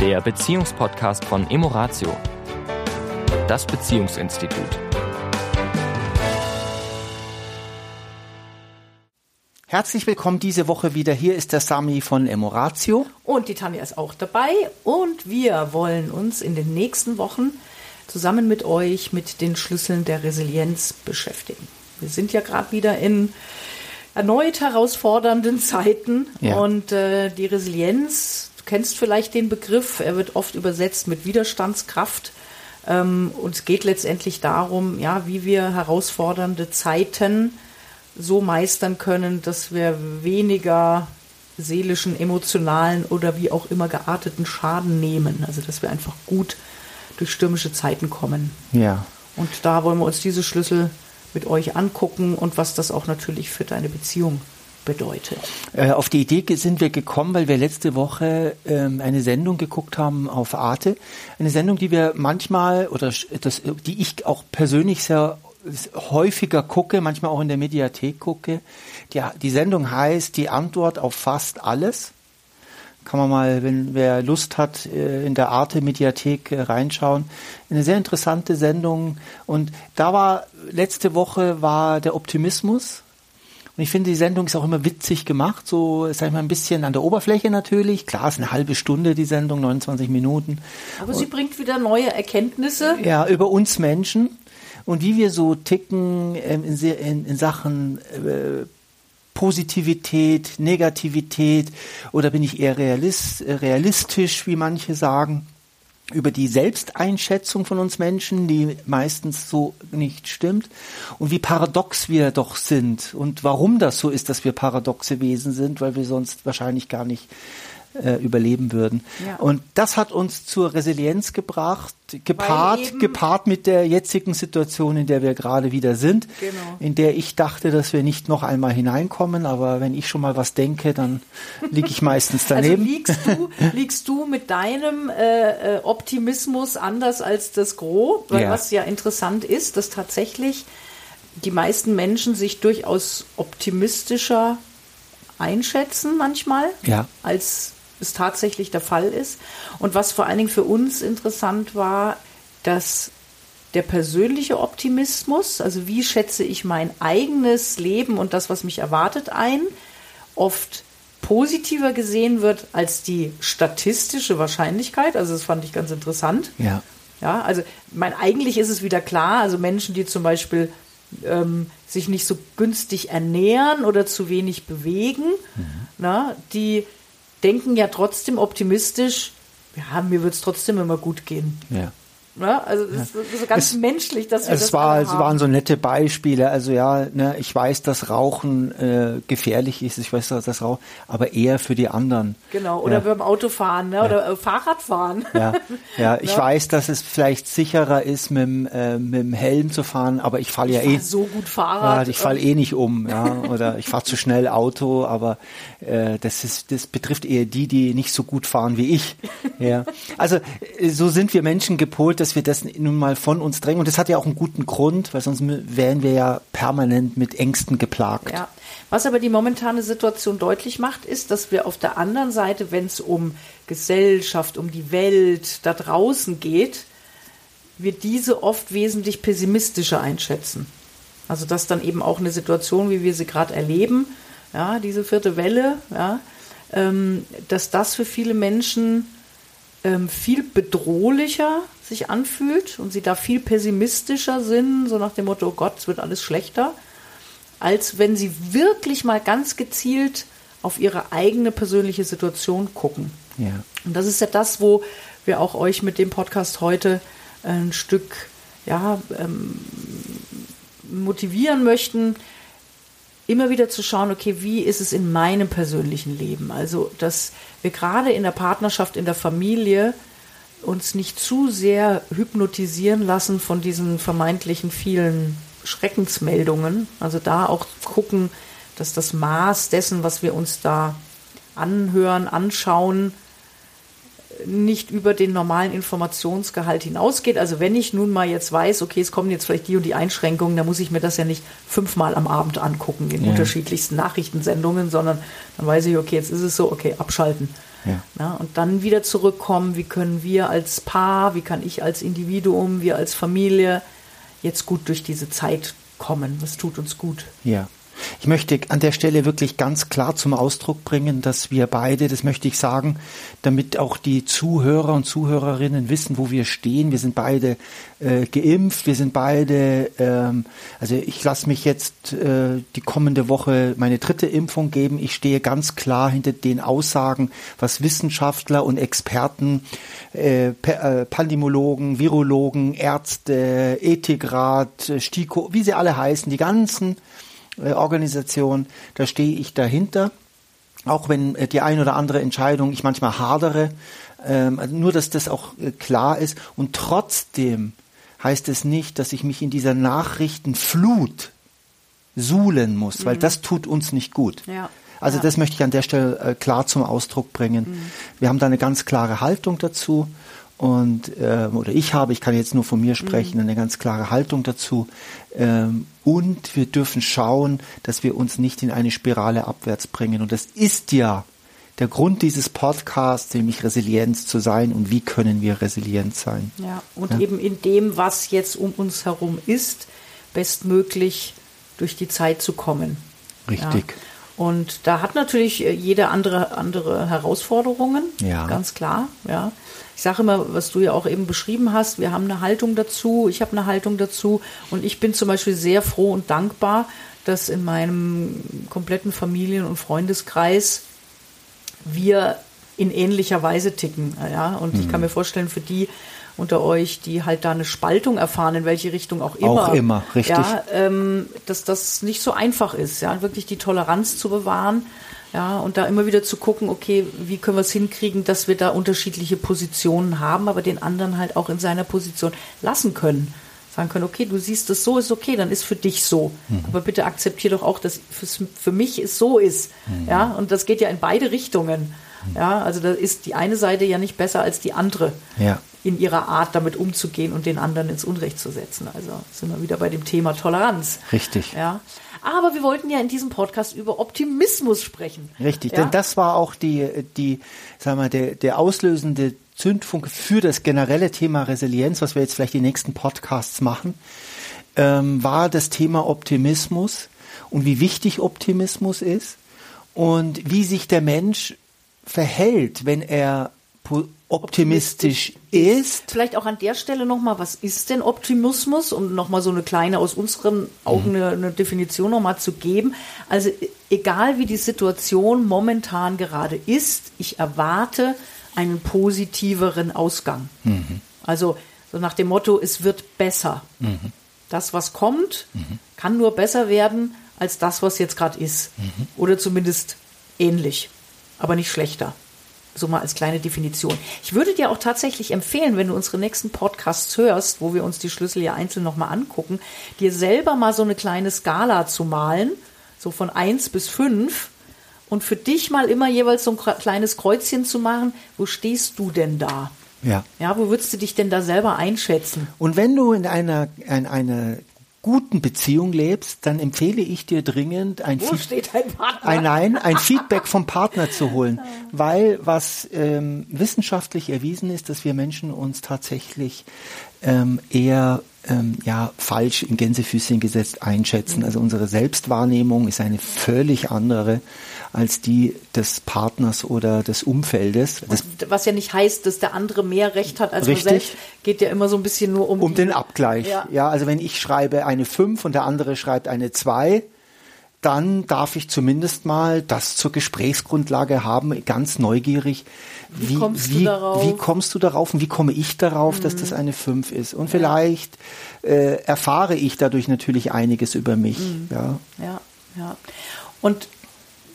der Beziehungspodcast von Emoratio, das Beziehungsinstitut. Herzlich willkommen diese Woche wieder. Hier ist der Sami von Emoratio. Und die Tanja ist auch dabei. Und wir wollen uns in den nächsten Wochen zusammen mit euch mit den Schlüsseln der Resilienz beschäftigen. Wir sind ja gerade wieder in erneut herausfordernden Zeiten. Ja. Und äh, die Resilienz, kennst vielleicht den Begriff, er wird oft übersetzt mit Widerstandskraft. Ähm, und es geht letztendlich darum, ja, wie wir herausfordernde Zeiten so meistern können, dass wir weniger seelischen, emotionalen oder wie auch immer gearteten Schaden nehmen. Also dass wir einfach gut durch stürmische Zeiten kommen. Ja. Und da wollen wir uns diese Schlüssel mit euch angucken und was das auch natürlich für deine Beziehung bedeutet. Äh, auf die Idee sind wir gekommen, weil wir letzte Woche ähm, eine Sendung geguckt haben auf Arte. Eine Sendung, die wir manchmal oder das, die ich auch persönlich sehr häufiger gucke, manchmal auch in der Mediathek gucke. Die, die Sendung heißt Die Antwort auf fast alles. Kann man mal, wenn wer Lust hat, äh, in der Arte Mediathek äh, reinschauen. Eine sehr interessante Sendung. Und da war, letzte Woche war der Optimismus. Und ich finde, die Sendung ist auch immer witzig gemacht, so, sag ich mal, ein bisschen an der Oberfläche natürlich. Klar, es ist eine halbe Stunde, die Sendung, 29 Minuten. Aber sie bringt wieder neue Erkenntnisse. Ja, über uns Menschen und wie wir so ticken ähm, in, in, in Sachen äh, Positivität, Negativität oder bin ich eher realist, äh, realistisch, wie manche sagen, über die Selbsteinschätzung von uns Menschen, die meistens so nicht stimmt. Und wie paradox wir doch sind. Und warum das so ist, dass wir paradoxe Wesen sind, weil wir sonst wahrscheinlich gar nicht äh, überleben würden. Ja. Und das hat uns zur Resilienz gebracht, gepaart, gepaart mit der jetzigen Situation, in der wir gerade wieder sind, genau. in der ich dachte, dass wir nicht noch einmal hineinkommen, aber wenn ich schon mal was denke, dann liege ich meistens also daneben. Also liegst du, liegst du mit deinem äh, äh, Optimismus anders als das Gros, weil ja. was ja interessant ist, dass tatsächlich die meisten Menschen sich durchaus optimistischer einschätzen manchmal ja. als es tatsächlich der Fall ist. Und was vor allen Dingen für uns interessant war, dass der persönliche Optimismus, also wie schätze ich mein eigenes Leben und das, was mich erwartet, ein, oft positiver gesehen wird als die statistische Wahrscheinlichkeit. Also das fand ich ganz interessant. Ja. Ja, also mein, eigentlich ist es wieder klar, also Menschen, die zum Beispiel ähm, sich nicht so günstig ernähren oder zu wenig bewegen, mhm. na, die denken ja trotzdem optimistisch, ja, mir wird es trotzdem immer gut gehen. Ja. Ja, also das ist so ganz es, menschlich, dass wir es das war, Es waren so nette Beispiele. Also ja, ne, ich weiß, dass Rauchen äh, gefährlich ist. Ich weiß, dass das Rauchen, aber eher für die anderen. Genau. Oder ja. beim Autofahren ne? Ja. oder äh, Fahrradfahren. Ja, ja. Ich ja. weiß, dass es vielleicht sicherer ist, mit, dem, äh, mit dem Helm zu fahren, aber ich falle ja eh so gut Fahrrad. Ja, ich falle eh nicht um. Ja, oder ich fahre zu schnell Auto, aber äh, das ist, das betrifft eher die, die nicht so gut fahren wie ich. Ja. Also äh, so sind wir Menschen gepolt dass wir das nun mal von uns drängen. Und das hat ja auch einen guten Grund, weil sonst wären wir ja permanent mit Ängsten geplagt. Ja. Was aber die momentane Situation deutlich macht, ist, dass wir auf der anderen Seite, wenn es um Gesellschaft, um die Welt da draußen geht, wir diese oft wesentlich pessimistischer einschätzen. Also dass dann eben auch eine Situation, wie wir sie gerade erleben, ja, diese vierte Welle, ja, ähm, dass das für viele Menschen ähm, viel bedrohlicher sich anfühlt und sie da viel pessimistischer sind, so nach dem Motto, oh Gott, es wird alles schlechter, als wenn sie wirklich mal ganz gezielt auf ihre eigene persönliche Situation gucken. Ja. Und das ist ja das, wo wir auch euch mit dem Podcast heute ein Stück ja, ähm, motivieren möchten, immer wieder zu schauen, okay, wie ist es in meinem persönlichen Leben? Also, dass wir gerade in der Partnerschaft, in der Familie uns nicht zu sehr hypnotisieren lassen von diesen vermeintlichen vielen Schreckensmeldungen. Also da auch gucken, dass das Maß dessen, was wir uns da anhören, anschauen, nicht über den normalen Informationsgehalt hinausgeht. Also wenn ich nun mal jetzt weiß, okay, es kommen jetzt vielleicht die und die Einschränkungen, dann muss ich mir das ja nicht fünfmal am Abend angucken in ja. unterschiedlichsten Nachrichtensendungen, sondern dann weiß ich, okay, jetzt ist es so, okay, abschalten. Ja. Na, und dann wieder zurückkommen, wie können wir als Paar, wie kann ich als Individuum, wir als Familie jetzt gut durch diese Zeit kommen. Was tut uns gut? Ja. Ich möchte an der Stelle wirklich ganz klar zum Ausdruck bringen, dass wir beide, das möchte ich sagen, damit auch die Zuhörer und Zuhörerinnen wissen, wo wir stehen. Wir sind beide äh, geimpft, wir sind beide, ähm, also ich lasse mich jetzt äh, die kommende Woche meine dritte Impfung geben. Ich stehe ganz klar hinter den Aussagen, was Wissenschaftler und Experten, äh, äh Pandemologen, Virologen, Ärzte, Ethikrat, STIKO, wie sie alle heißen, die ganzen Organisation, da stehe ich dahinter. Auch wenn äh, die ein oder andere Entscheidung ich manchmal hadere, ähm, also nur dass das auch äh, klar ist. Und trotzdem heißt es nicht, dass ich mich in dieser Nachrichtenflut suhlen muss, mhm. weil das tut uns nicht gut. Ja. Also ja. das möchte ich an der Stelle äh, klar zum Ausdruck bringen. Mhm. Wir haben da eine ganz klare Haltung dazu und ähm, oder ich habe, ich kann jetzt nur von mir sprechen, mhm. eine ganz klare Haltung dazu. Ähm, und wir dürfen schauen, dass wir uns nicht in eine Spirale abwärts bringen. Und das ist ja der Grund dieses Podcasts, nämlich Resilienz zu sein und wie können wir resilient sein. Ja, und ja? eben in dem, was jetzt um uns herum ist, bestmöglich durch die Zeit zu kommen. Richtig. Ja. Und da hat natürlich äh, jede andere andere Herausforderungen, ja. ganz klar. Ja, ich sage immer, was du ja auch eben beschrieben hast, wir haben eine Haltung dazu, ich habe eine Haltung dazu und ich bin zum Beispiel sehr froh und dankbar, dass in meinem kompletten Familien- und Freundeskreis wir in ähnlicher Weise ticken. Ja, und mhm. ich kann mhm. mir vorstellen, für die unter euch, die halt da eine Spaltung erfahren, in welche Richtung auch immer. Auch immer, richtig. Ja, ähm, dass das nicht so einfach ist, ja, wirklich die Toleranz zu bewahren. Ja, und da immer wieder zu gucken, okay, wie können wir es hinkriegen, dass wir da unterschiedliche Positionen haben, aber den anderen halt auch in seiner Position lassen können. Sagen können, okay, du siehst es so, ist okay, dann ist für dich so. Mhm. Aber bitte akzeptier doch auch, dass es für mich es so ist. Mhm. Ja, und das geht ja in beide Richtungen. Mhm. Ja, also da ist die eine Seite ja nicht besser als die andere. Ja in ihrer Art damit umzugehen und den anderen ins Unrecht zu setzen. Also sind wir wieder bei dem Thema Toleranz. Richtig. Ja. Aber wir wollten ja in diesem Podcast über Optimismus sprechen. Richtig, ja? denn das war auch die, die, sagen wir, der, der auslösende Zündfunke für das generelle Thema Resilienz, was wir jetzt vielleicht die nächsten Podcasts machen, ähm, war das Thema Optimismus und wie wichtig Optimismus ist und wie sich der Mensch verhält, wenn er optimistisch ist. Vielleicht auch an der Stelle nochmal, was ist denn Optimismus? Um nochmal so eine kleine, aus unseren Augen eine, eine Definition nochmal zu geben. Also egal wie die Situation momentan gerade ist, ich erwarte einen positiveren Ausgang. Mhm. Also so nach dem Motto, es wird besser. Mhm. Das, was kommt, mhm. kann nur besser werden als das, was jetzt gerade ist. Mhm. Oder zumindest ähnlich, aber nicht schlechter. So mal als kleine Definition. Ich würde dir auch tatsächlich empfehlen, wenn du unsere nächsten Podcasts hörst, wo wir uns die Schlüssel ja einzeln nochmal angucken, dir selber mal so eine kleine Skala zu malen, so von eins bis fünf und für dich mal immer jeweils so ein kleines Kreuzchen zu machen. Wo stehst du denn da? Ja. Ja, wo würdest du dich denn da selber einschätzen? Und wenn du in einer, in einer guten Beziehung lebst, dann empfehle ich dir dringend ein, Wo Partner? ein, nein, ein Feedback vom Partner zu holen, weil was ähm, wissenschaftlich erwiesen ist, dass wir Menschen uns tatsächlich ähm, eher ähm, ja falsch in Gänsefüßchen gesetzt einschätzen. Also unsere Selbstwahrnehmung ist eine völlig andere als die des Partners oder des Umfeldes. Das Was ja nicht heißt, dass der andere mehr Recht hat als richtig, man selbst. Geht ja immer so ein bisschen nur um um den Abgleich. Ja. ja, also wenn ich schreibe eine 5 und der andere schreibt eine 2, dann darf ich zumindest mal das zur Gesprächsgrundlage haben, ganz neugierig. Wie, wie kommst, wie, du, darauf? wie kommst du darauf und wie komme ich darauf, mhm. dass das eine 5 ist? Und ja. vielleicht äh, erfahre ich dadurch natürlich einiges über mich. Mhm. Ja. ja, ja. Und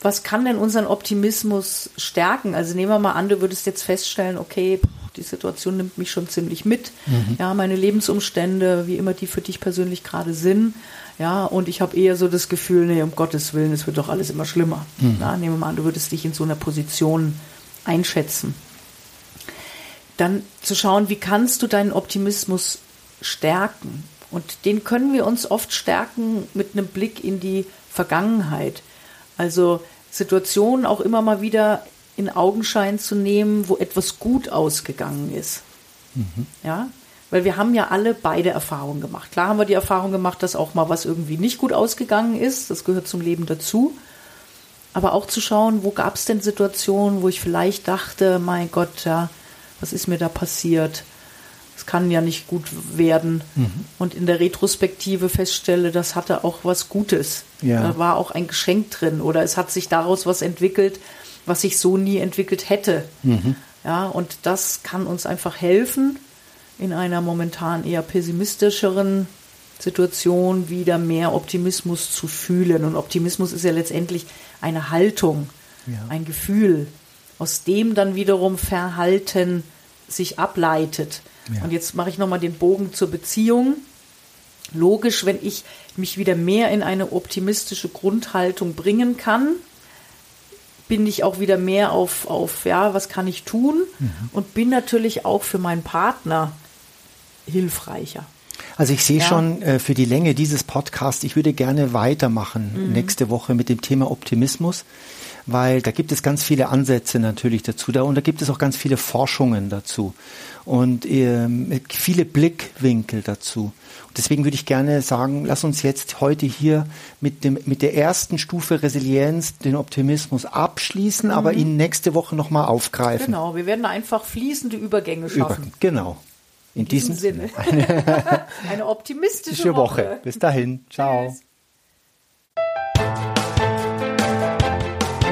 was kann denn unseren Optimismus stärken? Also nehmen wir mal an, du würdest jetzt feststellen, okay, die Situation nimmt mich schon ziemlich mit. Mhm. Ja, meine Lebensumstände, wie immer die für dich persönlich gerade sind. Ja, und ich habe eher so das Gefühl, nee, um Gottes Willen, es wird doch alles immer schlimmer. Mhm. Ja, nehmen wir mal an, du würdest dich in so einer Position einschätzen. dann zu schauen, wie kannst du deinen Optimismus stärken? Und den können wir uns oft stärken mit einem Blick in die Vergangenheit. Also Situationen auch immer mal wieder in Augenschein zu nehmen, wo etwas gut ausgegangen ist. Mhm. Ja, weil wir haben ja alle beide Erfahrungen gemacht. Klar haben wir die Erfahrung gemacht, dass auch mal was irgendwie nicht gut ausgegangen ist. Das gehört zum Leben dazu. Aber auch zu schauen, wo gab es denn Situationen, wo ich vielleicht dachte, mein Gott, ja, was ist mir da passiert? Es kann ja nicht gut werden. Mhm. Und in der Retrospektive feststelle, das hatte auch was Gutes. Ja. Da war auch ein Geschenk drin oder es hat sich daraus was entwickelt, was ich so nie entwickelt hätte. Mhm. Ja, und das kann uns einfach helfen, in einer momentan eher pessimistischeren Situation wieder mehr Optimismus zu fühlen. Und Optimismus ist ja letztendlich eine Haltung, ja. ein Gefühl, aus dem dann wiederum Verhalten sich ableitet. Ja. Und jetzt mache ich nochmal den Bogen zur Beziehung. Logisch, wenn ich mich wieder mehr in eine optimistische Grundhaltung bringen kann, bin ich auch wieder mehr auf, auf ja, was kann ich tun? Mhm. Und bin natürlich auch für meinen Partner hilfreicher. Also ich sehe ja. schon äh, für die Länge dieses Podcasts, ich würde gerne weitermachen mhm. nächste Woche mit dem Thema Optimismus, weil da gibt es ganz viele Ansätze natürlich dazu da und da gibt es auch ganz viele Forschungen dazu und äh, viele Blickwinkel dazu. Und deswegen würde ich gerne sagen, lass uns jetzt heute hier mit dem mit der ersten Stufe Resilienz den Optimismus abschließen, mhm. aber ihn nächste Woche nochmal aufgreifen. Genau, wir werden einfach fließende Übergänge schaffen. Über, genau. In, In diesem, diesem, Sinne. Eine, eine optimistische Woche. Woche. Bis dahin. Ciao.